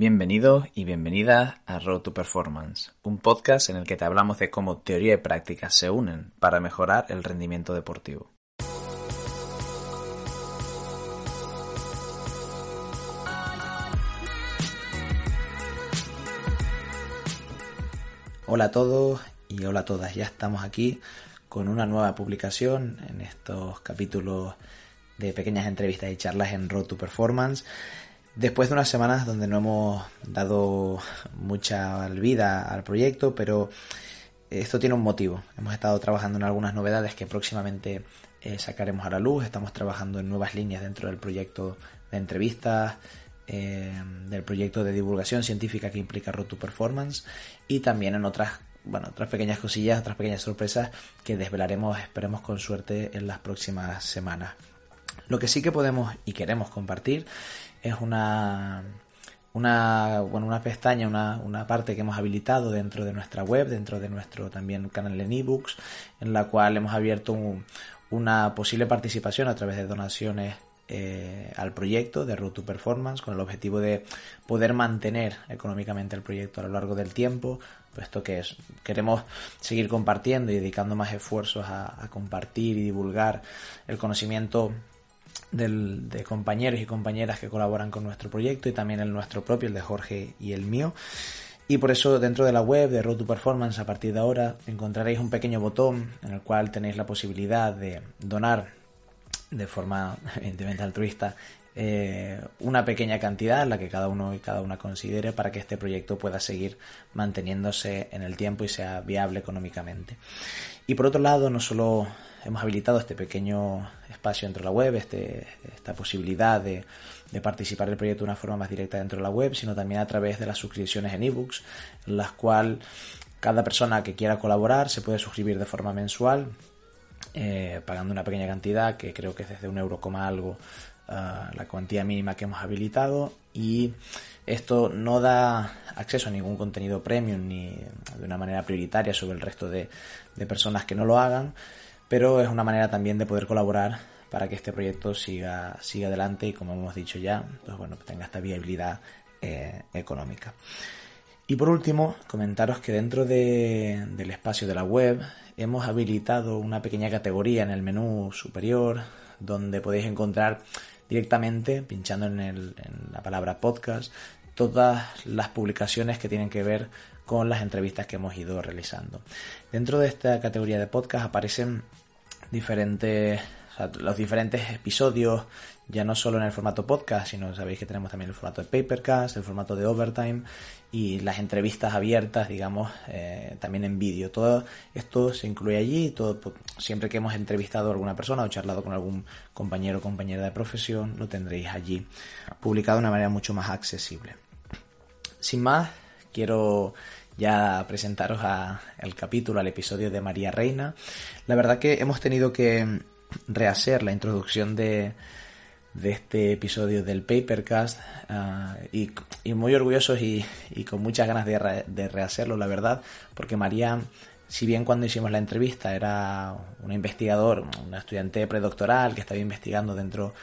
Bienvenidos y bienvenidas a Road to Performance, un podcast en el que te hablamos de cómo teoría y práctica se unen para mejorar el rendimiento deportivo. Hola a todos y hola a todas, ya estamos aquí con una nueva publicación en estos capítulos de pequeñas entrevistas y charlas en Road to Performance. Después de unas semanas donde no hemos dado mucha vida al proyecto, pero esto tiene un motivo. Hemos estado trabajando en algunas novedades que próximamente eh, sacaremos a la luz. Estamos trabajando en nuevas líneas dentro del proyecto de entrevistas, eh, del proyecto de divulgación científica que implica Road to Performance y también en otras bueno, otras pequeñas cosillas, otras pequeñas sorpresas que desvelaremos, esperemos con suerte en las próximas semanas. Lo que sí que podemos y queremos compartir es una, una, bueno, una pestaña, una, una, parte que hemos habilitado dentro de nuestra web, dentro de nuestro también canal en ebooks, en la cual hemos abierto una posible participación a través de donaciones eh, al proyecto de Road to Performance con el objetivo de poder mantener económicamente el proyecto a lo largo del tiempo, puesto que es, queremos seguir compartiendo y dedicando más esfuerzos a compartir y divulgar el conocimiento de compañeros y compañeras que colaboran con nuestro proyecto y también el nuestro propio, el de Jorge y el mío. Y por eso dentro de la web de Road to Performance a partir de ahora encontraréis un pequeño botón en el cual tenéis la posibilidad de donar de forma evidentemente altruista eh, una pequeña cantidad, la que cada uno y cada una considere, para que este proyecto pueda seguir manteniéndose en el tiempo y sea viable económicamente. Y por otro lado, no solo hemos habilitado este pequeño espacio dentro de la web, este, esta posibilidad de, participar del proyecto de una forma más directa dentro de la web, sino también a través de las suscripciones en ebooks, en las cuales cada persona que quiera colaborar se puede suscribir de forma mensual, eh, pagando una pequeña cantidad, que creo que es desde un euro coma algo uh, la cuantía mínima que hemos habilitado, y esto no da acceso a ningún contenido premium ni de una manera prioritaria sobre el resto de personas que no lo hagan, pero es una manera también de poder colaborar para que este proyecto siga, siga adelante y como hemos dicho ya, pues bueno, tenga esta viabilidad eh, económica. Y por último, comentaros que dentro de, del espacio de la web hemos habilitado una pequeña categoría en el menú superior donde podéis encontrar directamente, pinchando en, el, en la palabra podcast, todas las publicaciones que tienen que ver con las entrevistas que hemos ido realizando. Dentro de esta categoría de podcast aparecen diferentes, los diferentes episodios, ya no solo en el formato podcast, sino sabéis que tenemos también el formato de Papercast, el formato de Overtime y las entrevistas abiertas, digamos, eh, también en vídeo. Todo esto se incluye allí, todo, siempre que hemos entrevistado a alguna persona o charlado con algún compañero o compañera de profesión, lo tendréis allí, publicado de una manera mucho más accesible. Sin más, quiero ya presentaros a el capítulo, al episodio de María Reina. La verdad que hemos tenido que rehacer la introducción de, este episodio del Papercast uh, y, muy orgullosos y, con muchas ganas de, re, de rehacerlo, la verdad, porque María, si bien cuando hicimos la entrevista era una investigador, una estudiante predoctoral que estaba investigando dentro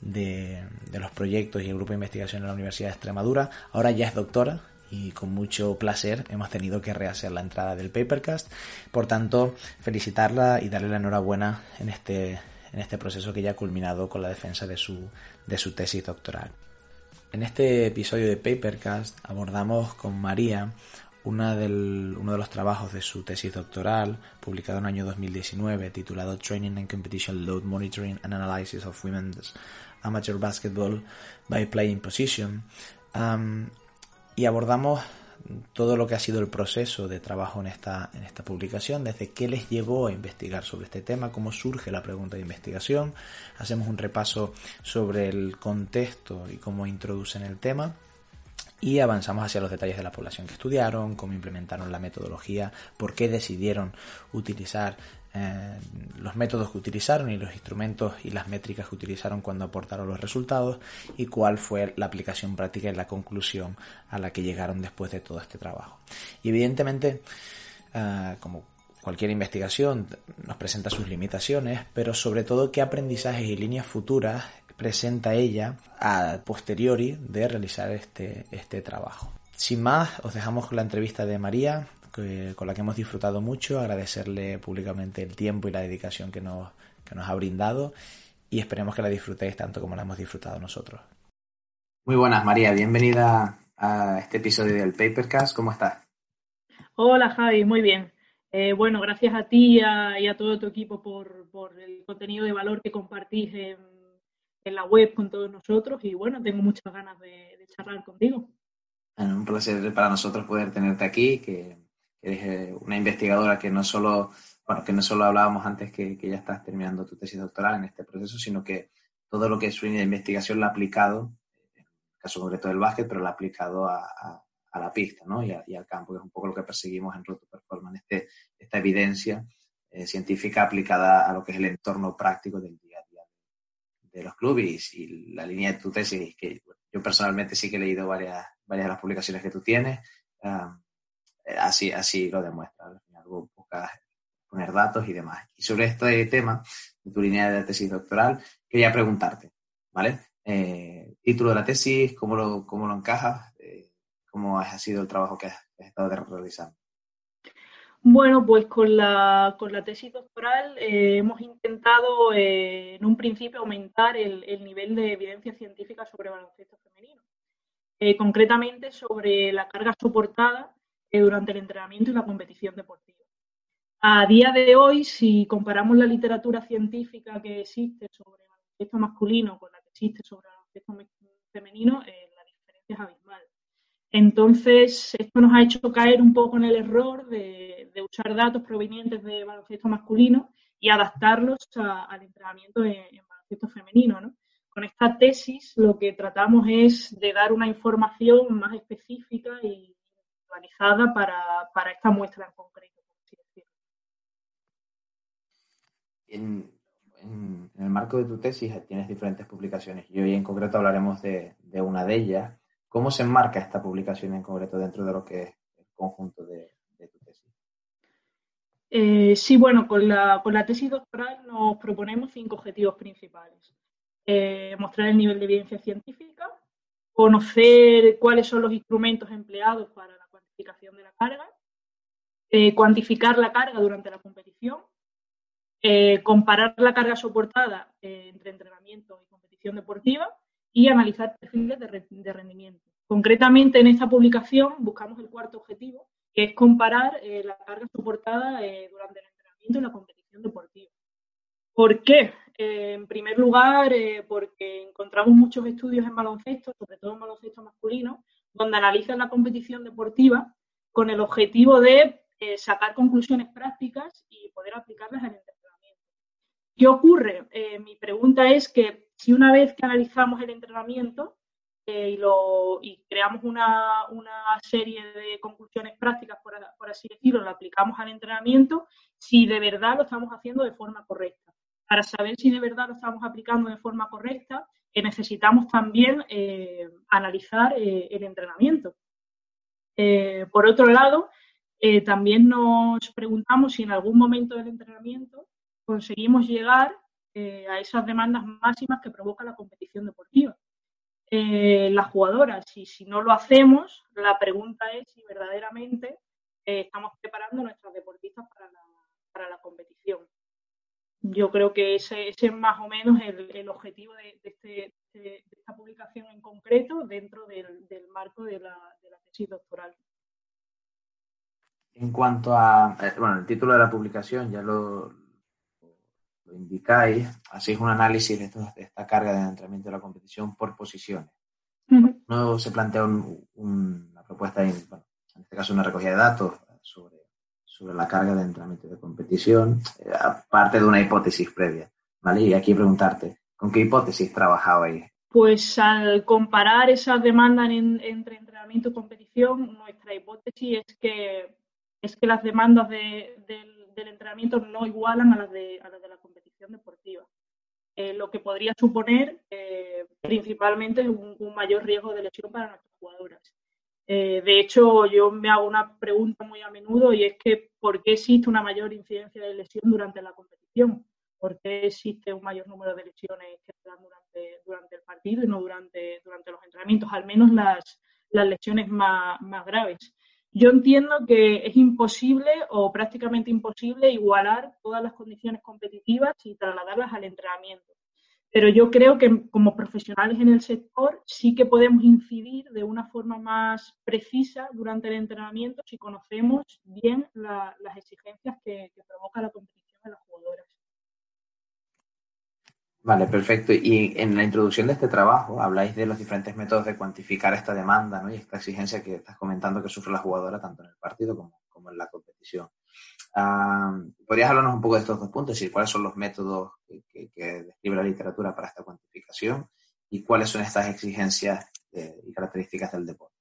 de, de los proyectos y el grupo de investigación en la Universidad de Extremadura, ahora ya es doctora y con mucho placer hemos tenido que rehacer la entrada del Papercast. Por tanto, felicitarla y darle la enhorabuena en este, en este proceso que ya ha culminado con la defensa de su, de su tesis doctoral. En este episodio de Papercast abordamos con María una del, uno de los trabajos de su tesis doctoral, publicado en el año 2019, titulado Training and Competition Load Monitoring and Analysis of Women's Amateur Basketball by Playing Position, y abordamos todo lo que ha sido el proceso de trabajo en esta, en esta publicación, desde qué les llevó a investigar sobre este tema, cómo surge la pregunta de investigación, hacemos un repaso sobre el contexto y cómo introducen el tema y avanzamos hacia los detalles de la población que estudiaron, cómo implementaron la metodología, por qué decidieron utilizar eh, los métodos que utilizaron y los instrumentos y las métricas que utilizaron cuando aportaron los resultados y cuál fue la aplicación práctica y la conclusión a la que llegaron después de todo este trabajo. Y evidentemente, eh, como cualquier investigación nos presenta sus limitaciones, pero sobre todo qué aprendizajes y líneas futuras presenta ella a posteriori de realizar este, este trabajo. Sin más, os dejamos con la entrevista de María, con la que hemos disfrutado mucho, agradecerle públicamente el tiempo y la dedicación que nos, que nos ha brindado y esperemos que la disfrutéis tanto como la hemos disfrutado nosotros. Muy buenas, María, bienvenida a este episodio del Papercast, ¿cómo estás? Hola, Javi, muy bien. Eh, bueno, gracias a ti y a, todo tu equipo por, por, el contenido de valor que compartís en, en, la web con todos nosotros y bueno, tengo muchas ganas de, de charlar contigo. un placer para nosotros poder tenerte aquí, que eres una investigadora que no solo, bueno, que no solo hablábamos antes que, ya estás terminando tu tesis doctoral en este proceso, sino que todo lo que es su línea de investigación la ha aplicado, en el caso concreto del básquet, pero la ha aplicado a, la pista ¿no? y, al campo, que es un poco lo que perseguimos en Roto Performance, este, esta evidencia eh, científica aplicada a lo que es el entorno práctico del día a día de los clubes y la línea de tu tesis, que yo personalmente sí que he leído varias, varias de las publicaciones que tú tienes. Eh, así, así lo demuestra. Al poner datos y demás. Y sobre este tema, de tu línea de tesis doctoral, quería preguntarte, ¿vale? Eh, título de la tesis, ¿cómo lo, cómo lo encajas? Eh, ¿Cómo ha sido el trabajo que has, estado realizando? Bueno, pues con la, con la tesis doctoral hemos intentado en un principio aumentar el, el, nivel de evidencia científica sobre baloncesto femenino, concretamente sobre la carga soportada durante el entrenamiento y la competición deportiva. A día de hoy, si comparamos la literatura científica que existe sobre el baloncesto masculino con la que existe sobre el baloncesto femenino, eh, la diferencia es abismal. Entonces, esto nos ha hecho caer un poco en el error de, usar datos provenientes de baloncesto masculino y adaptarlos al entrenamiento en, baloncesto femenino. Con esta tesis lo que tratamos es de dar una información más específica y organizada para, esta muestra en concreto. En, el marco de tu tesis tienes diferentes publicaciones y hoy en concreto hablaremos de, una de ellas. ¿Cómo se enmarca esta publicación en concreto dentro de lo que es el conjunto de, tu tesis? Eh, sí, bueno, con la, con la tesis doctoral nos proponemos cinco objetivos principales. Eh, mostrar el nivel de evidencia científica, conocer cuáles son los instrumentos empleados para la de la carga, eh, cuantificar la carga durante la competición, eh, comparar la carga soportada eh, entre entrenamiento y competición deportiva y analizar perfiles de, rendimiento. Concretamente, en esta publicación buscamos el cuarto objetivo, que es comparar la carga soportada durante el entrenamiento y la competición deportiva. ¿Por qué? en primer lugar, porque encontramos muchos estudios en baloncesto, sobre todo en baloncesto masculino, donde analizan la competición deportiva con el objetivo de eh, sacar conclusiones prácticas y poder aplicarlas el entrenamiento. ¿Qué ocurre? Eh, mi pregunta es que si una vez que analizamos el entrenamiento eh, y, creamos una, serie de conclusiones prácticas, por así decirlo, lo aplicamos al entrenamiento, si de verdad lo estamos haciendo de forma correcta. Para saber si de verdad lo estamos aplicando de forma correcta, necesitamos también eh, analizar eh, el entrenamiento. Eh, por otro lado, también nos preguntamos si en algún momento del entrenamiento conseguimos llegar a esas demandas máximas que provoca la competición deportiva. las jugadoras, y si no lo hacemos, la pregunta es si verdaderamente estamos preparando a nuestras deportistas para la competición yo creo que ese, es más o menos el, objetivo este, de, esta publicación en concreto dentro del, marco de la, tesis doctoral. En cuanto a, eh, bueno, el título de la publicación ya lo, indicáis, así es un análisis de, esta carga de entrenamiento de la competición por posiciones. No se plantea una propuesta, en este caso una recogida de datos sobre sobre la carga de entrenamiento de competición, eh, aparte de una hipótesis previa, ¿vale? Y aquí preguntarte, ¿con qué hipótesis trabajabais Pues al comparar esas demandas entre entrenamiento y competición, nuestra hipótesis es que, es que las demandas del, entrenamiento no igualan a las de, las de la competición deportiva. Eh, lo que podría suponer eh, principalmente un, un, mayor riesgo de lesión para nuestras jugadoras. Eh, de hecho, yo me hago una pregunta muy a menudo y es que ¿por qué existe una mayor incidencia de lesión durante la competición? ¿Por qué existe un mayor número de lesiones que se dan durante, el partido y no durante, durante los entrenamientos? Al menos las, las lesiones más, más graves. Yo entiendo que es imposible o prácticamente imposible igualar todas las condiciones competitivas y trasladarlas al entrenamiento pero yo creo que como profesionales en el sector sí que podemos incidir de una forma más precisa durante el entrenamiento si conocemos bien las exigencias que, provoca la competición de las jugadoras. Vale, perfecto. Y en la introducción de este trabajo habláis de los diferentes métodos de cuantificar esta demanda ¿no? y esta exigencia que estás comentando que sufre la jugadora tanto en el partido como, como en la competición. ¿Podrías hablarnos un poco de estos dos puntos? y cuáles son los métodos que, describe la literatura para esta cuantificación y cuáles son estas exigencias eh, y características del deporte.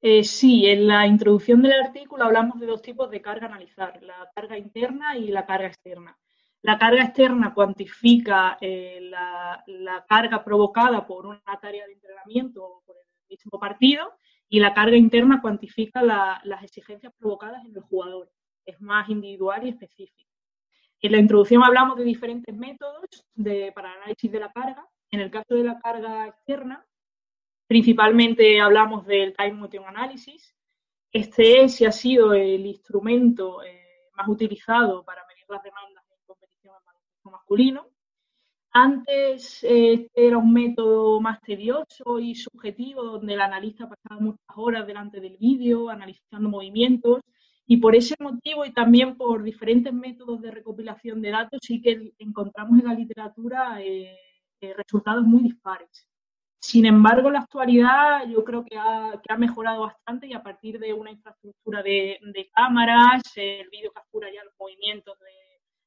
Eh, sí, en la introducción del artículo hablamos de dos tipos de carga a analizar, la carga interna y la carga externa. La carga externa cuantifica eh, la, la, carga provocada por una tarea de entrenamiento o por el mismo partido y la carga interna cuantifica las exigencias provocadas en el jugador. Es más individual y específico. En la introducción hablamos de diferentes métodos de, para análisis de la carga. En el caso de la carga externa, principalmente hablamos del Time Motion Analysis. Este es y ha sido el instrumento eh, más utilizado para medir las demandas en competición masculino. Antes este era un método más tedioso y subjetivo, donde el analista pasaba muchas horas delante del vídeo, analizando movimientos, y por ese motivo y también por diferentes métodos de recopilación de datos, sí que encontramos en la literatura eh, eh, resultados muy dispares. Sin embargo, en la actualidad yo creo que ha, mejorado bastante y a partir de una infraestructura de, de cámaras, el vídeo captura ya los movimientos de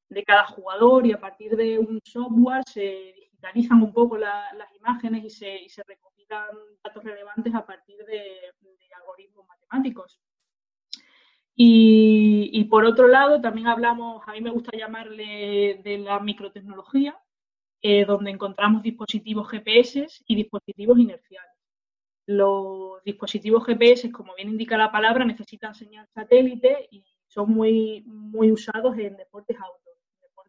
de cada jugador y a partir de un software se digitalizan un poco las imágenes y se, y se, recopilan datos relevantes a partir de, algoritmos matemáticos. Y, por otro lado, también hablamos, a mí me gusta llamarle de la microtecnología, eh, donde encontramos dispositivos GPS y dispositivos inerciales. Los dispositivos GPS, como bien indica la palabra, necesitan señal satélite y son muy, muy usados en deportes auto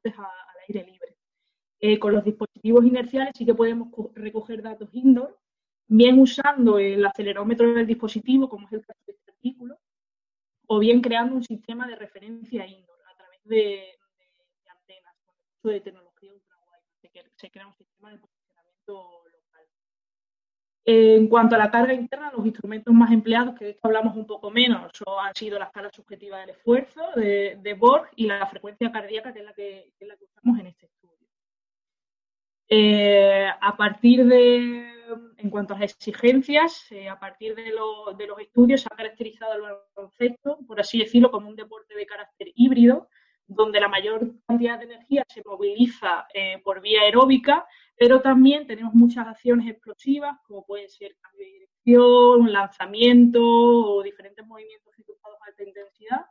al aire libre. Eh, con los dispositivos inerciales sí que podemos recoger datos indoor, bien usando el acelerómetro del dispositivo, como es el caso de este artículo, o bien creando un sistema de referencia indoor a través de, antenas, con el uso de tecnología ultra Se crea un sistema de posicionamiento en cuanto a la carga interna, los instrumentos más empleados, que de esto hablamos un poco menos, han sido la escala subjetiva del esfuerzo de, de Borg y la frecuencia cardíaca, que es la que, usamos en este estudio. Eh, a partir de, en cuanto a las exigencias, eh, a partir de, los estudios se ha caracterizado el baloncesto, por así decirlo, como un deporte de carácter híbrido, donde la mayor cantidad de energía se moviliza eh, por vía aeróbica pero también tenemos muchas acciones explosivas, como pueden ser cambio de dirección, lanzamiento o diferentes movimientos ejecutados a alta intensidad,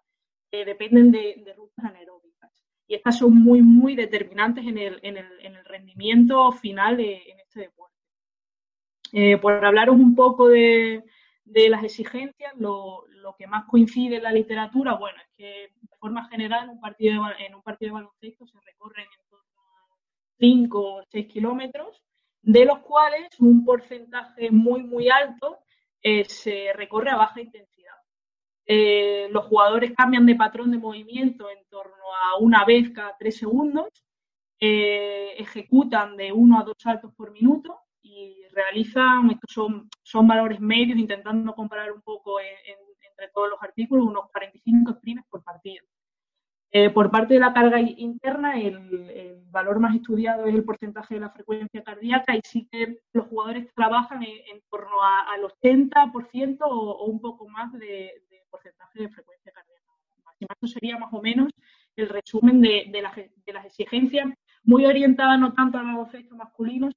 que dependen de, rutas anaeróbicas. Y estas son muy, muy determinantes en el, en el, en el rendimiento final en este deporte. Eh, por hablaros un poco de, de las exigencias, lo, lo, que más coincide en la literatura, bueno, es que de forma general en un partido de, en un partido de baloncesto se recorren 5 o 6 kilómetros, de los cuales un porcentaje muy, muy alto eh, se recorre a baja intensidad. Eh, los jugadores cambian de patrón de movimiento en torno a una vez cada 3 segundos, eh, ejecutan de 1 a 2 saltos por minuto y realizan, estos son, son valores medios, intentando comparar un poco entre todos los artículos, unos 45 sprints por partido. Eh, por parte de la carga interna, el, valor más estudiado es el porcentaje de la frecuencia cardíaca y sí que los jugadores trabajan en, torno al 80% o, un poco más de, porcentaje de frecuencia cardíaca. Esto sería más o menos el resumen de, las exigencias muy orientada no tanto al baloncesto masculino,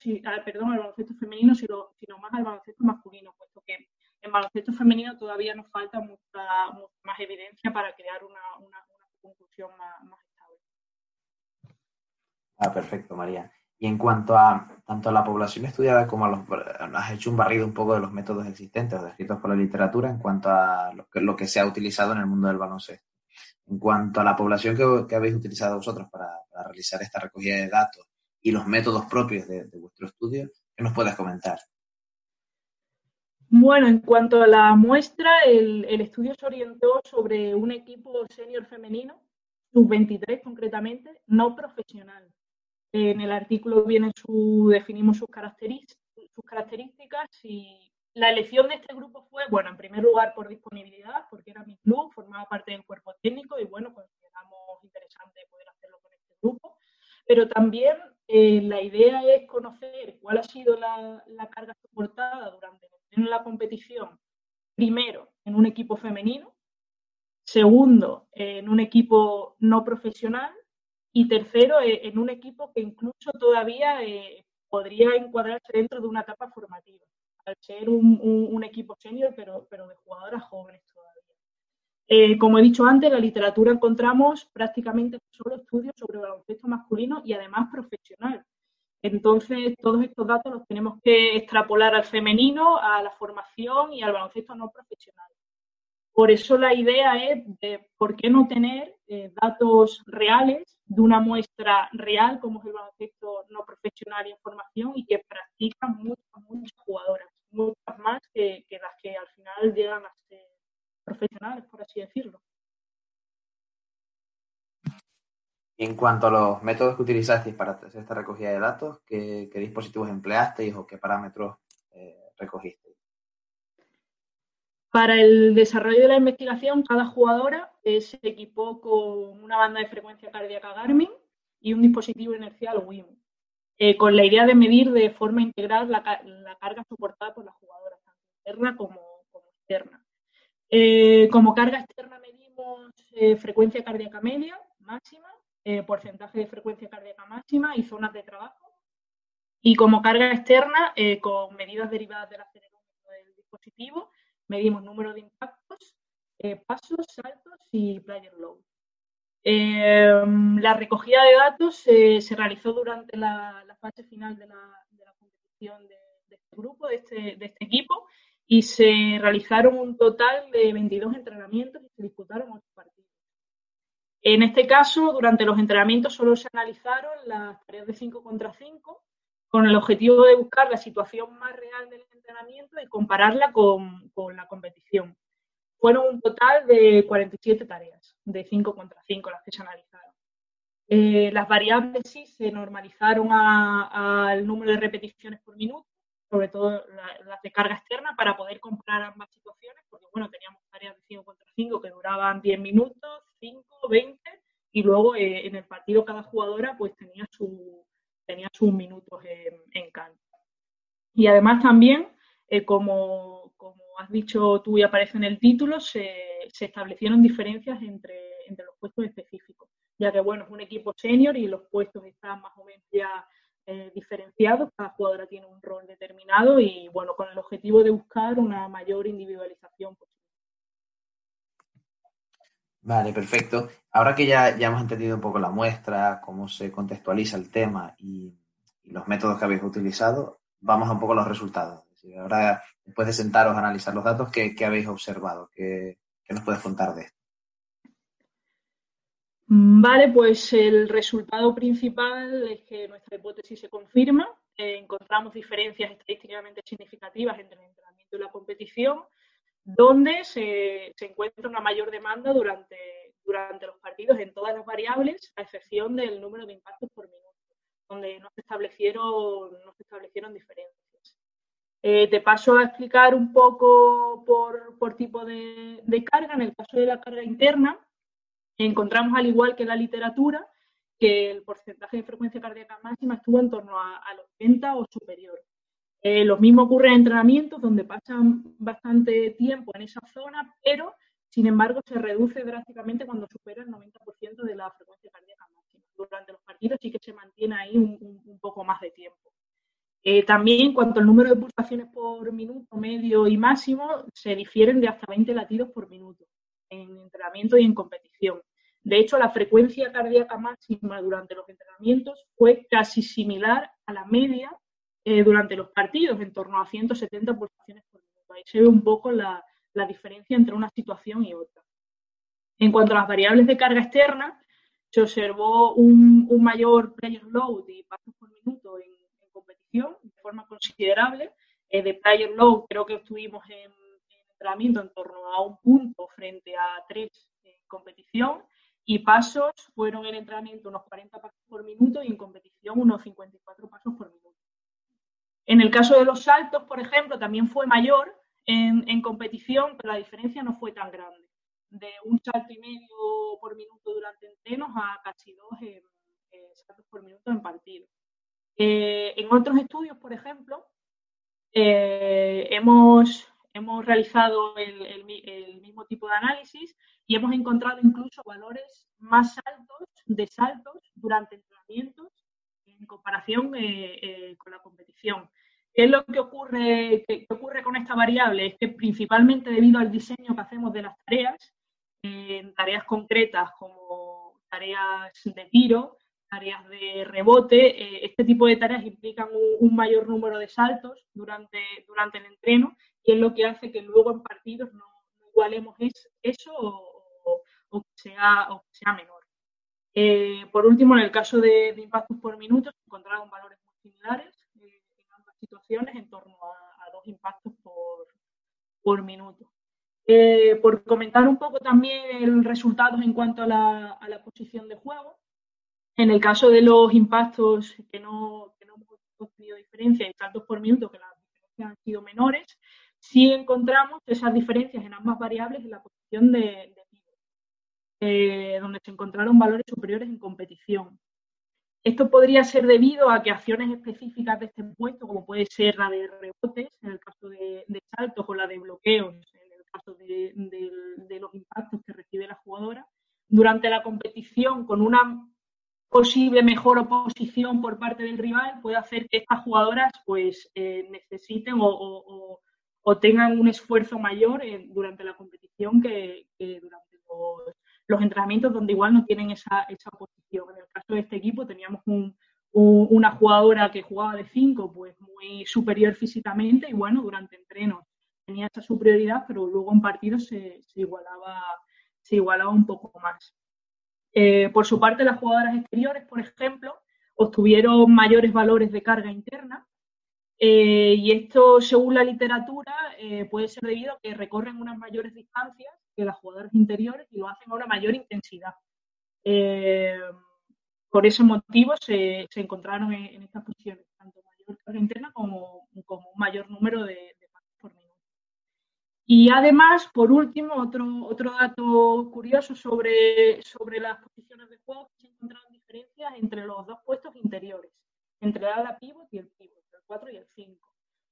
perdón, al baloncesto femenino, sino, sino más al baloncesto masculino, en baloncesto femenino todavía nos falta mucha, más evidencia para crear una, conclusión más, estable. Ah, perfecto, María. Y en cuanto a tanto a la población estudiada como a los... Has hecho un barrido un poco de los métodos existentes descritos por la literatura en cuanto a lo que, lo que se ha utilizado en el mundo del baloncesto. En cuanto a la población que, habéis utilizado vosotros para, realizar esta recogida de datos y los métodos propios de, de vuestro estudio, ¿qué nos puedes comentar? Bueno, en cuanto a la muestra, el, estudio se orientó sobre un equipo senior femenino, sub-23 concretamente, no profesional. En el artículo viene su, definimos sus sus características y la elección de este grupo fue, bueno, en primer lugar por disponibilidad, porque era mi club, formaba parte del cuerpo técnico y bueno, consideramos interesante poder hacerlo con este grupo. Pero también eh, la idea es conocer cuál ha sido la, la carga soportada durante en la competición, primero, en un equipo femenino, segundo, en un equipo no profesional y tercero, eh, en un equipo que incluso todavía eh, podría encuadrarse dentro de una etapa formativa, al ser un, equipo senior, pero, pero de jugadoras jóvenes todavía. Eh, como he dicho antes, en la literatura encontramos prácticamente solo estudios sobre baloncesto masculino y además profesional. Entonces, todos estos datos los tenemos que extrapolar al femenino, a la formación y al baloncesto no profesional. Por eso la idea es de por qué no tener eh, datos reales de una muestra real como es el baloncesto no profesional y en formación y que practican muchas, muchas jugadoras, muchas más que las que al final llegan a ser profesionales, por así decirlo. En cuanto a los métodos que utilizasteis para hacer esta recogida de datos, ¿qué, dispositivos empleasteis o qué parámetros eh, recogisteis? Para el desarrollo de la investigación, cada jugadora se equipó con una banda de frecuencia cardíaca Garmin y un dispositivo inercial WIM, eh, con la idea de medir de forma integral la, carga soportada por las jugadoras, tanto interna como, externa. Eh, como carga externa medimos frecuencia cardíaca media máxima eh, porcentaje de frecuencia cardíaca máxima y zonas de trabajo. Y como carga externa, eh, con medidas derivadas del acelerómetro del dispositivo, medimos número de impactos, eh, pasos, saltos y player load. la recogida de datos se realizó durante la, fase final de la, competición de, este grupo, de este, de este equipo, y se realizaron un total de 22 entrenamientos y se disputaron 8 partidos. En este caso, durante los entrenamientos solo se analizaron las tareas de 5 contra 5 con el objetivo de buscar la situación más real del entrenamiento y compararla con, la competición. Fueron un total de 47 tareas de 5 contra 5 las que se analizaron. Eh, las variables sí se normalizaron al número de repeticiones por minuto, sobre todo las de carga externa, para poder comparar ambas situaciones, porque bueno, teníamos de 5 contra 5 que duraban 10 minutos, 5, 20 y luego eh, en el partido cada jugadora pues tenía, su, tenía sus minutos en, en cancha. Y además también, eh, como, como, has dicho tú y aparece en el título, se, se establecieron diferencias entre, entre, los puestos específicos, ya que bueno, es un equipo senior y los puestos están más o menos ya eh, diferenciados, cada jugadora tiene un rol determinado y bueno, con el objetivo de buscar una mayor individualización posible. Vale, perfecto. Ahora que ya, ya hemos entendido un poco la muestra, cómo se contextualiza el tema y, los métodos que habéis utilizado, vamos a un poco a los resultados. ahora, después de sentaros a analizar los datos, ¿qué, habéis observado? ¿Qué, nos puedes contar de esto? Vale, pues el resultado principal es que nuestra hipótesis se confirma. encontramos diferencias estadísticamente significativas entre el entrenamiento y la competición donde se, encuentra una mayor demanda durante, durante los partidos en todas las variables, a excepción del número de impactos por minuto, donde no se establecieron, no se establecieron diferencias. Eh, te paso a explicar un poco por, tipo de, carga. En el caso de la carga interna, encontramos, al igual que en la literatura, que el porcentaje de frecuencia cardíaca máxima estuvo en torno a, al 80 o superior. Eh, lo mismo ocurre en entrenamientos donde pasan bastante tiempo en esa zona, pero sin embargo se reduce drásticamente cuando supera el 90% de la frecuencia cardíaca máxima. Durante los partidos partido sí que se mantiene ahí un, poco más de tiempo. Eh, también en cuanto al número de pulsaciones por minuto, medio y máximo, se difieren de hasta 20 latidos por minuto en entrenamiento y en competición. De hecho, la frecuencia cardíaca máxima durante los entrenamientos fue casi similar a la media eh, durante los partidos, en torno a 170 pulsaciones por minuto. Ahí se ve un poco la, diferencia entre una situación y otra. En cuanto a las variables de carga externa, se observó un, mayor player load y pasos por minuto en, competición de forma considerable. Eh, de player load creo que estuvimos en, en entrenamiento en torno a un punto frente a tres en competición y pasos fueron en entrenamiento unos 40 pasos por minuto y en competición unos 54 pasos por minuto. En el caso de los saltos, por ejemplo, también fue mayor en, competición, pero la diferencia no fue tan grande. De un salto y medio por minuto durante entrenos a casi dos saltos por minuto en partido. Eh, en otros estudios, por ejemplo, eh, hemos, hemos realizado el, mismo tipo de análisis y hemos encontrado incluso valores más altos de saltos durante entrenamientos en comparación eh, eh, con la competición. ¿Qué es lo que ocurre, con esta variable? Es que principalmente debido al diseño que hacemos de las tareas, en tareas concretas como tareas de tiro, tareas de rebote, eh, este tipo de tareas implican un, mayor número de saltos durante, durante el entreno y es lo que hace que luego en partidos no, igualemos eso o, que sea, sea menor. Eh, por último, en el caso de, impactos por minuto, se encontraron valores muy similares eh, en ambas situaciones, en torno a, dos impactos por, por minuto. por comentar un poco también resultados en cuanto a la, a la posición de juego, en el caso de los impactos que no, que no hemos tenido diferencia en saltos por minuto, que las diferencias han sido menores, sí encontramos esas diferencias en ambas variables en la posición de, de eh, donde se encontraron valores superiores en competición. Esto podría ser debido a que acciones específicas de este puesto, como puede ser la de rebotes, en el caso de, saltos, o la de bloqueos, en el caso de, de los impactos que recibe la jugadora, durante la competición, con una posible mejor oposición por parte del rival puede hacer que estas jugadoras pues eh, necesiten o, tengan un esfuerzo mayor durante la competición que, durante los, entrenamientos donde igual no tienen esa, esa oposición. En el caso de este equipo teníamos una jugadora que jugaba de 5 pues muy superior físicamente y bueno, durante entrenos tenía esa superioridad, pero luego en partidos se, igualaba, se igualaba un poco más. Eh, por su parte, las jugadoras exteriores, por ejemplo, obtuvieron mayores valores de carga interna eh, y esto, según la literatura, eh, puede ser debido a que recorren unas mayores distancias que las jugadoras interiores y lo hacen a una mayor intensidad. por ese motivo se, encontraron en, estas posiciones, tanto mayor carga interna como, un mayor número de, de y además, por último, otro, otro dato curioso sobre, sobre las posiciones de juego, se encontraron diferencias entre los dos puestos interiores, entre el ala pivot y el pivot, el 4 y el 5,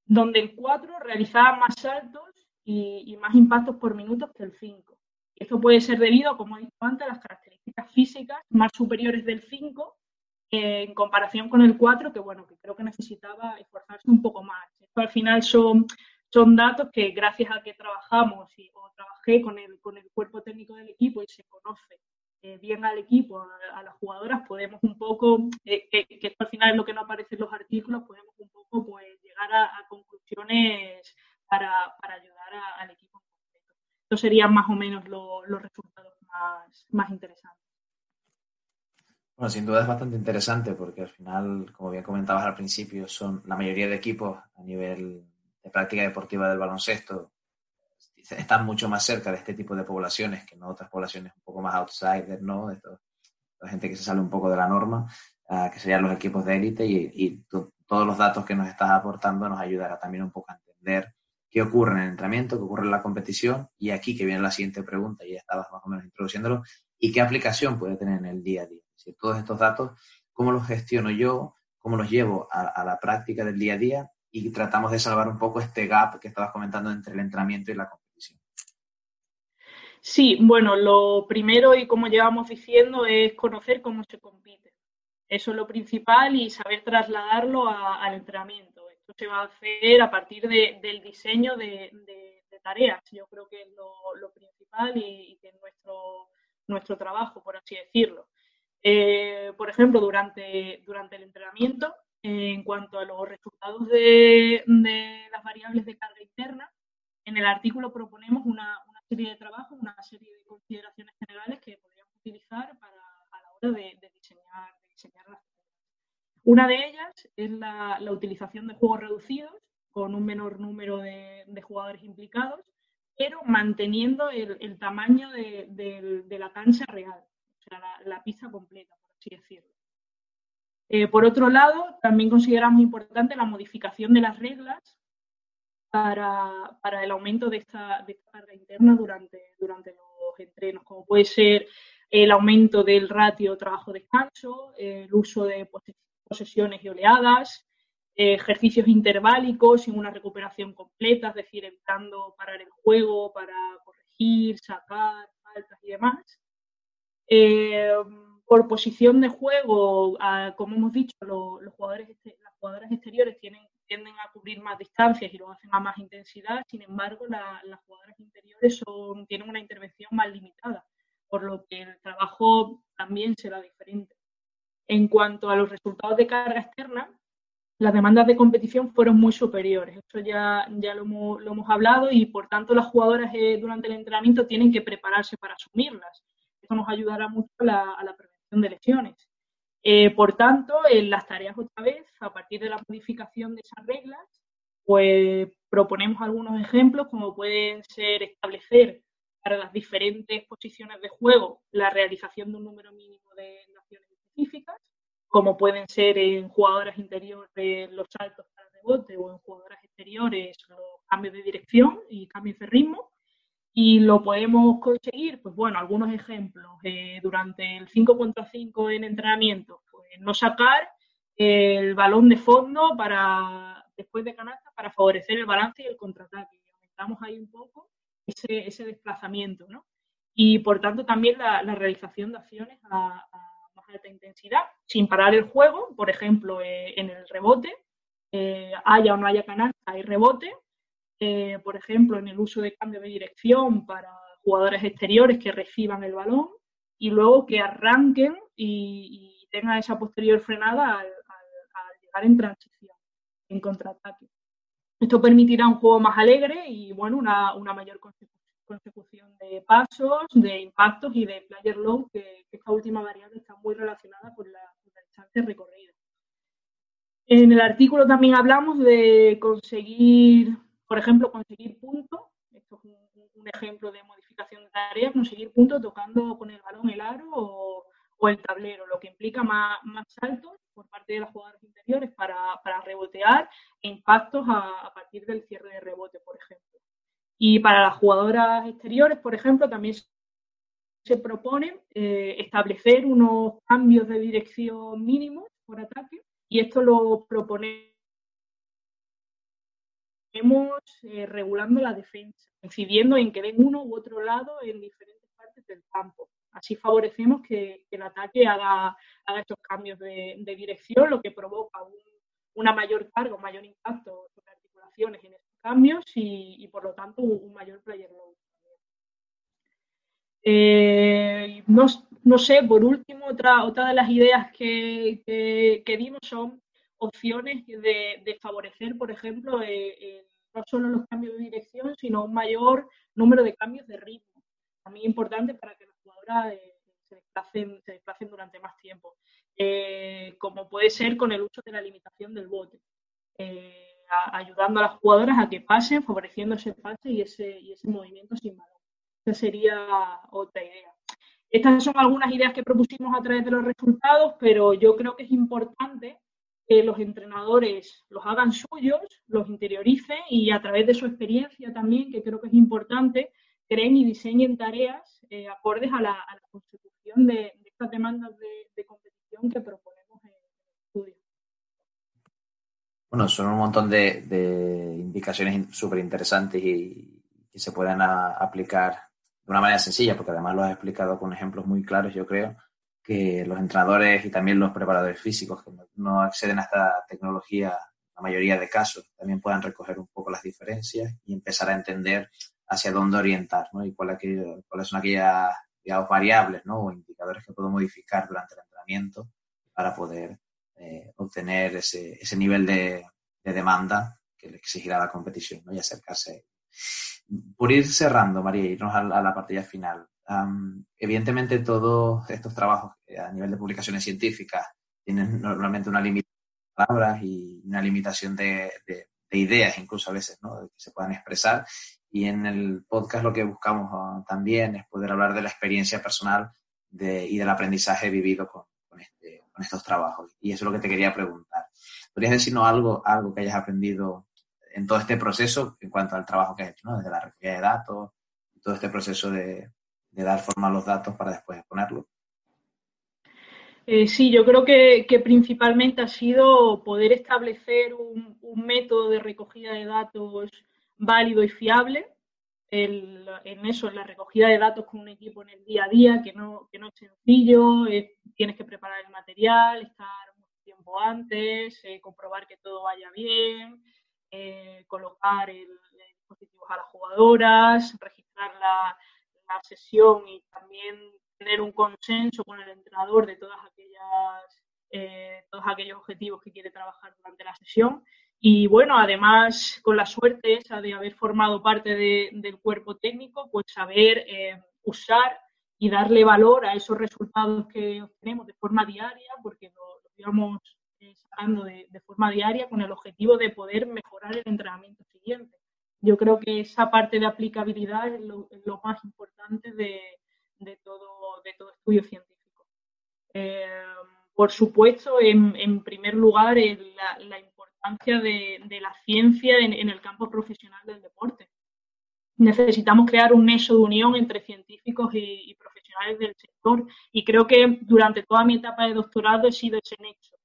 donde el 4 realizaba más saltos y, más impactos por minuto que el 5. Esto puede ser debido, como he dicho antes, a las características físicas más superiores del 5 eh, en comparación con el 4, que bueno, que creo que necesitaba esforzarse un poco más. Esto al final son son datos que gracias a que trabajamos y, o trabajé con el, con el cuerpo técnico del equipo y se conoce eh, bien al equipo, a, las jugadoras, podemos un poco, eh, que, esto al final es lo que no aparece en los artículos, podemos un poco pues, llegar a, conclusiones para, para ayudar al equipo en concreto. Estos serían más o menos los resultados más, más interesantes. Bueno, sin duda es bastante interesante porque al final, como bien comentabas al principio, son la mayoría de equipos a nivel de práctica deportiva del baloncesto están mucho más cerca de este tipo de poblaciones que no otras poblaciones un poco más outsiders, ¿no? De la gente que se sale un poco de la norma, ah, que serían los equipos de élite y, todos los datos que nos estás aportando nos ayudará también un poco a entender qué ocurre en el entrenamiento, qué ocurre en la competición y aquí que viene la siguiente pregunta, y ya estabas más o menos introduciéndolo, y qué aplicación puede tener en el día a día. Si todos estos datos, ¿cómo los gestiono yo? ¿Cómo los llevo a la práctica del día a día? y tratamos de salvar un poco este gap que estabas comentando entre el entrenamiento y la competición. Sí, bueno, lo primero y como llevamos diciendo es conocer cómo se compite. Eso es lo principal y saber trasladarlo al entrenamiento. Se va a hacer a partir del diseño de, tareas. Yo creo que es lo, principal y, que es nuestro, nuestro trabajo, por así decirlo. Eh, por ejemplo, durante, durante el entrenamiento, en cuanto a los resultados de, las variables de carga interna, en el artículo proponemos una, serie de trabajos, una serie de consideraciones generales que podríamos utilizar para, a la hora de, diseñar, las Una de ellas es la, utilización de juegos reducidos con un menor número de, jugadores implicados, pero manteniendo el, tamaño de, la cancha real, o sea, la, la pista completa, por así decirlo. Eh, por otro lado, también consideramos importante la modificación de las reglas para, el aumento de esta, carga interna durante, durante los entrenos, como puede ser el aumento del ratio trabajo-descanso, el uso de posesiones y oleadas, ejercicios interválicos sin una recuperación completa, es decir, evitando parar el juego para corregir, sacar faltas y demás. Eh, por posición de juego, como hemos dicho, los, jugadores, las jugadoras exteriores tienden a cubrir más distancias y lo hacen a más intensidad, sin embargo, las jugadoras interiores tienen una intervención más limitada, por lo que el trabajo también será diferente. En cuanto a los resultados de carga externa, las demandas de competición fueron muy superiores. Esto ya, ya lo, hemos, hablado y, por tanto, las jugadoras eh, durante el entrenamiento tienen que prepararse para asumirlas. Esto nos ayudará mucho a la, la de lesiones. Eh, por tanto, en las tareas otra vez, a partir de la modificación de esas reglas, pues proponemos algunos ejemplos como pueden ser establecer para las diferentes posiciones de juego la realización de un número mínimo de acciones específicas, como pueden ser en jugadoras interiores los saltos para rebote o en jugadoras exteriores los cambios de dirección y cambios de ritmo, y lo podemos conseguir, pues bueno, algunos ejemplos. Eh, durante el 5 contra 5 en entrenamiento, pues no sacar el balón de fondo para después de canasta para favorecer el balance y el contraataque. Aumentamos ahí un poco ese, ese desplazamiento, ¿no? Y por tanto también la, realización de acciones a, más alta intensidad, sin parar el juego, por ejemplo, eh, en el rebote, eh, haya o no haya canasta, hay rebote, eh, por ejemplo, en el uso de cambio de dirección para jugadores exteriores que reciban el balón y luego que arranquen y, tengan esa posterior frenada al, llegar en transición, en contraataque. Esto permitirá un juego más alegre y bueno, una, mayor consecución de pasos, de impactos y de player load, que, esta última variable está muy relacionada con la, con distancia recorrida. En el artículo también hablamos de conseguir por ejemplo, conseguir puntos, esto es un, ejemplo de modificación de tarea, conseguir puntos tocando con el balón el aro o, el tablero, lo que implica más, saltos por parte de las jugadoras interiores para, rebotear e impactos a, partir del cierre de rebote, por ejemplo. Y para las jugadoras exteriores, por ejemplo, también se propone eh, establecer unos cambios de dirección mínimos por ataque y esto lo propone Estamos eh, regulando la defensa, incidiendo en que den uno u otro lado en diferentes partes del campo. Así favorecemos que, el ataque haga, estos cambios de, dirección, lo que provoca una mayor carga, un mayor impacto sobre articulaciones en cambios y, por lo tanto un, mayor player load. Eh, no, sé, por último, otra, otra de las ideas que, que dimos son opciones de, favorecer, por ejemplo, eh, eh, no solo los cambios de dirección, sino un mayor número de cambios de ritmo. También importante para que las jugadoras eh, se, desplacen, durante más tiempo. como puede ser con el uso de la limitación del bote. Ayudando a las jugadoras a que pasen, favoreciendo ese pase y ese, y ese movimiento sin balón. Esa sería otra idea. Estas son algunas ideas que propusimos a través de los resultados, pero yo creo que es importante que los entrenadores los hagan suyos, los interioricen y a través de su experiencia también, que creo que es importante, creen y diseñen tareas eh, acordes a la, constitución de, estas demandas de, competición que proponemos en el estudio. Bueno, son un montón de, indicaciones súper interesantes y que se pueden aplicar de una manera sencilla, porque además lo has explicado con ejemplos muy claros, yo creo que los entrenadores y también los preparadores físicos que no acceden a esta tecnología, la mayoría de casos, también puedan recoger un poco las diferencias y empezar a entender hacia dónde orientar, ¿no? Y cuáles son aquellas variables, ¿no? O indicadores que puedo modificar durante el entrenamiento para poder eh, obtener ese, ese nivel de, demanda que le exigirá la competición. Y acercarse. Por ir cerrando, María, irnos a, la partida final. evidentemente, todos estos trabajos a nivel de publicaciones científicas tienen normalmente una limitación de palabras y una limitación de, de, ideas, incluso a veces, ¿no? que se puedan expresar. Y en el podcast lo que buscamos ah, también es poder hablar de la experiencia personal de, y del aprendizaje vivido con, este, estos trabajos. Y eso es lo que te quería preguntar. ¿Podrías decirnos algo, algo que hayas aprendido en todo este proceso en cuanto al trabajo que has hecho, ¿no? desde la recogida de datos, todo este proceso de, dar forma a los datos para después exponerlos? Eh, sí, yo creo que, principalmente ha sido poder establecer un método de recogida de datos válido y fiable. En eso, en la recogida de datos con un equipo en el día a día, que no, que no es sencillo, tienes que preparar el material, estar mucho tiempo antes, eh, comprobar que todo vaya bien, eh, colocar el, dispositivos a las jugadoras, registrar la, la, sesión y también tener un consenso con el entrenador de todas aquellas, eh, todos aquellos objetivos que quiere trabajar durante la sesión. Y bueno, además, con la suerte esa de haber formado parte del cuerpo técnico, pues saber eh, usar y darle valor a esos resultados que obtenemos de forma diaria, porque lo, lo íbamos eh, sacando de, forma diaria con el objetivo de poder mejorar el entrenamiento siguiente. Yo creo que esa parte de aplicabilidad es lo, más importante de, todo, de todo estudio científico. Eh, por supuesto, en, primer lugar, la, la de, la ciencia en, el campo profesional del deporte. Necesitamos crear un nexo de unión entre científicos y, profesionales del sector y creo que durante toda mi etapa de doctorado he sido ese nexo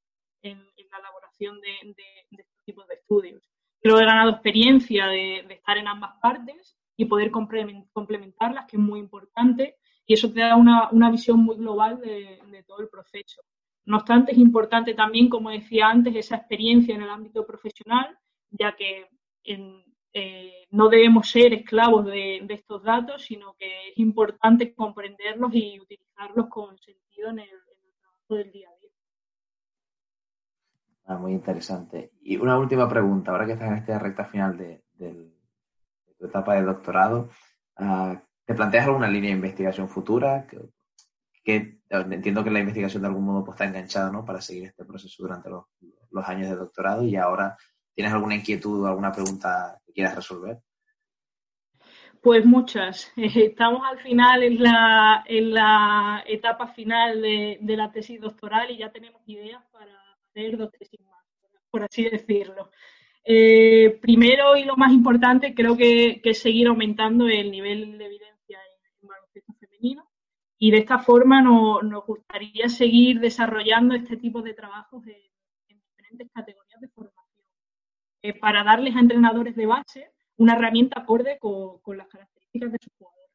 en, la elaboración de, estos tipos de estudios. Creo que he ganado experiencia de, estar en ambas partes y poder complementarlas, que es muy importante, y eso te da una, visión muy global de todo el proceso. No obstante, es importante también, como decía antes, esa experiencia en el ámbito profesional, ya que eh, no debemos ser esclavos de, estos datos, sino que es importante comprenderlos y utilizarlos con sentido en el, trabajo del día a día. Ah, muy interesante. Y una última pregunta, ahora que estás en esta recta final de, tu etapa de doctorado, ah, ¿te planteas alguna línea de investigación futura? Que entiendo que la investigación de algún modo pues, está enganchada ¿no? para seguir este proceso durante los, años de doctorado y ahora tienes alguna inquietud o alguna pregunta que quieras resolver. Pues muchas. Estamos al final en la, en la etapa final de, la tesis doctoral y ya tenemos ideas para hacer dos tesis más, por así decirlo. Eh, primero y lo más importante, creo que, es seguir aumentando el nivel de evidencia en baloncesto femenino y de esta forma nos, gustaría seguir desarrollando este tipo de trabajos en, diferentes categorías de formación eh, para darles a entrenadores de base una herramienta acorde con, las características de sus jugadores.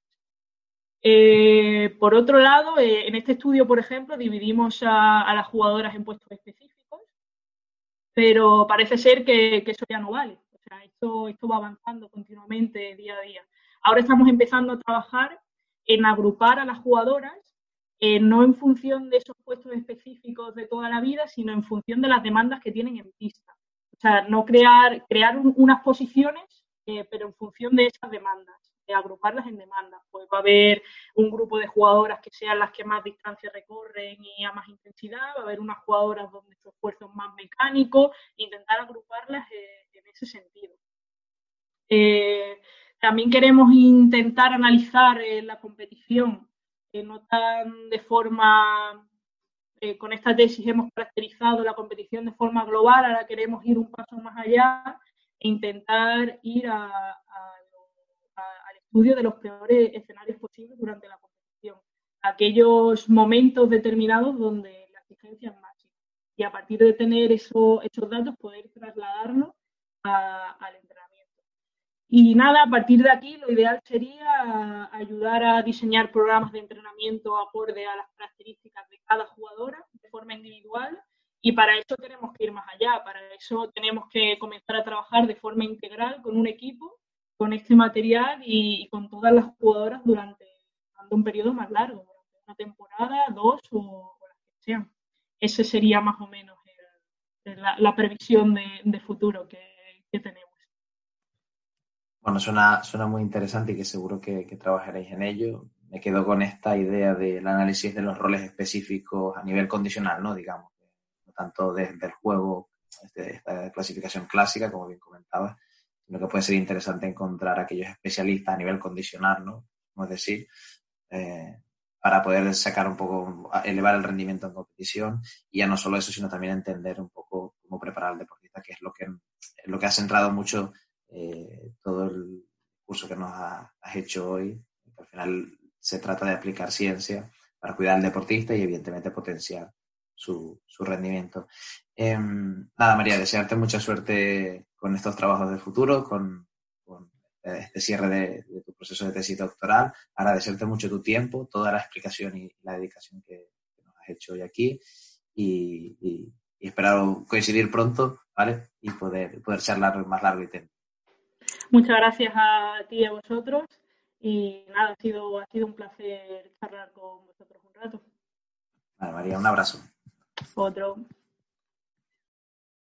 Eh, por otro lado, eh, en este estudio, por ejemplo, dividimos a, las jugadoras en puestos específicos, pero parece ser que, eso ya no vale. O sea, esto, esto va avanzando continuamente día a día. Ahora estamos empezando a trabajar en agrupar a las jugadoras, eh, no en función de esos puestos específicos de toda la vida, sino en función de las demandas que tienen en pista. O sea, no crear, crear unas posiciones, eh, pero en función de esas demandas, de agruparlas en demandas. Pues va a haber un grupo de jugadoras que sean las que más distancia recorren y a más intensidad, va a haber unas jugadoras donde su esfuerzo es más mecánico, intentar agruparlas eh, en ese sentido. También queremos intentar analizar eh, la competición, que no tan de forma, eh, con esta tesis hemos caracterizado la competición de forma global, ahora queremos ir un paso más allá e intentar ir al estudio de los peores escenarios posibles durante la competición, aquellos momentos determinados donde la exigencia es máxima. Y a partir de tener esos datos, poder trasladarnos al entrenamiento. Y nada, a partir de aquí lo ideal sería ayudar a diseñar programas de entrenamiento acorde a las características de cada jugadora de forma individual y para eso tenemos que ir más allá, para eso tenemos que comenzar a trabajar de forma integral con un equipo, con este material y, con todas las jugadoras durante, un periodo más largo, durante una temporada, dos o, las que sean. Ese sería más o menos la, previsión de, futuro que, tenemos. Bueno, suena, suena muy interesante y que seguro que, que trabajaréis en ello. Me quedo con esta idea del análisis de los roles específicos a nivel condicional, ¿no? Digamos tanto desde el juego, desde esta clasificación clásica, como bien comentaba, sino que puede ser interesante encontrar aquellos especialistas a nivel condicional, ¿no? Es decir, eh, para poder sacar un poco, elevar el rendimiento en competición y ya no solo eso, sino también entender un poco cómo preparar al deportista, que es lo que, lo que ha centrado mucho eh, todo el curso que nos has hecho hoy. al final se trata de aplicar ciencia para cuidar al deportista y evidentemente potenciar su, rendimiento. Em, nada, María, desearte mucha suerte con estos trabajos de futuro, con, este cierre de, tu proceso de tesis doctoral, agradecerte mucho tu tiempo, toda la explicación y la dedicación que, nos has hecho hoy aquí y, y, espero coincidir pronto, ¿vale? Y poder, poder charlar más largo y tiempo. Muchas gracias a ti y a vosotros y nada, ha sido, ha sido un placer charlar con vosotros un rato. Vale, María, un abrazo. Otro.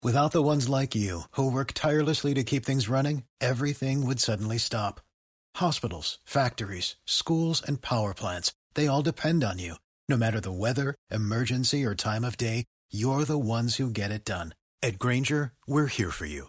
Without the ones like you, who work tirelessly to keep things running, everything would suddenly stop. Hospitals, factories, schools, and power plants, they all depend on you. No matter the weather, emergency, or time of day, you're the ones who get it done. At Granger, we're here for you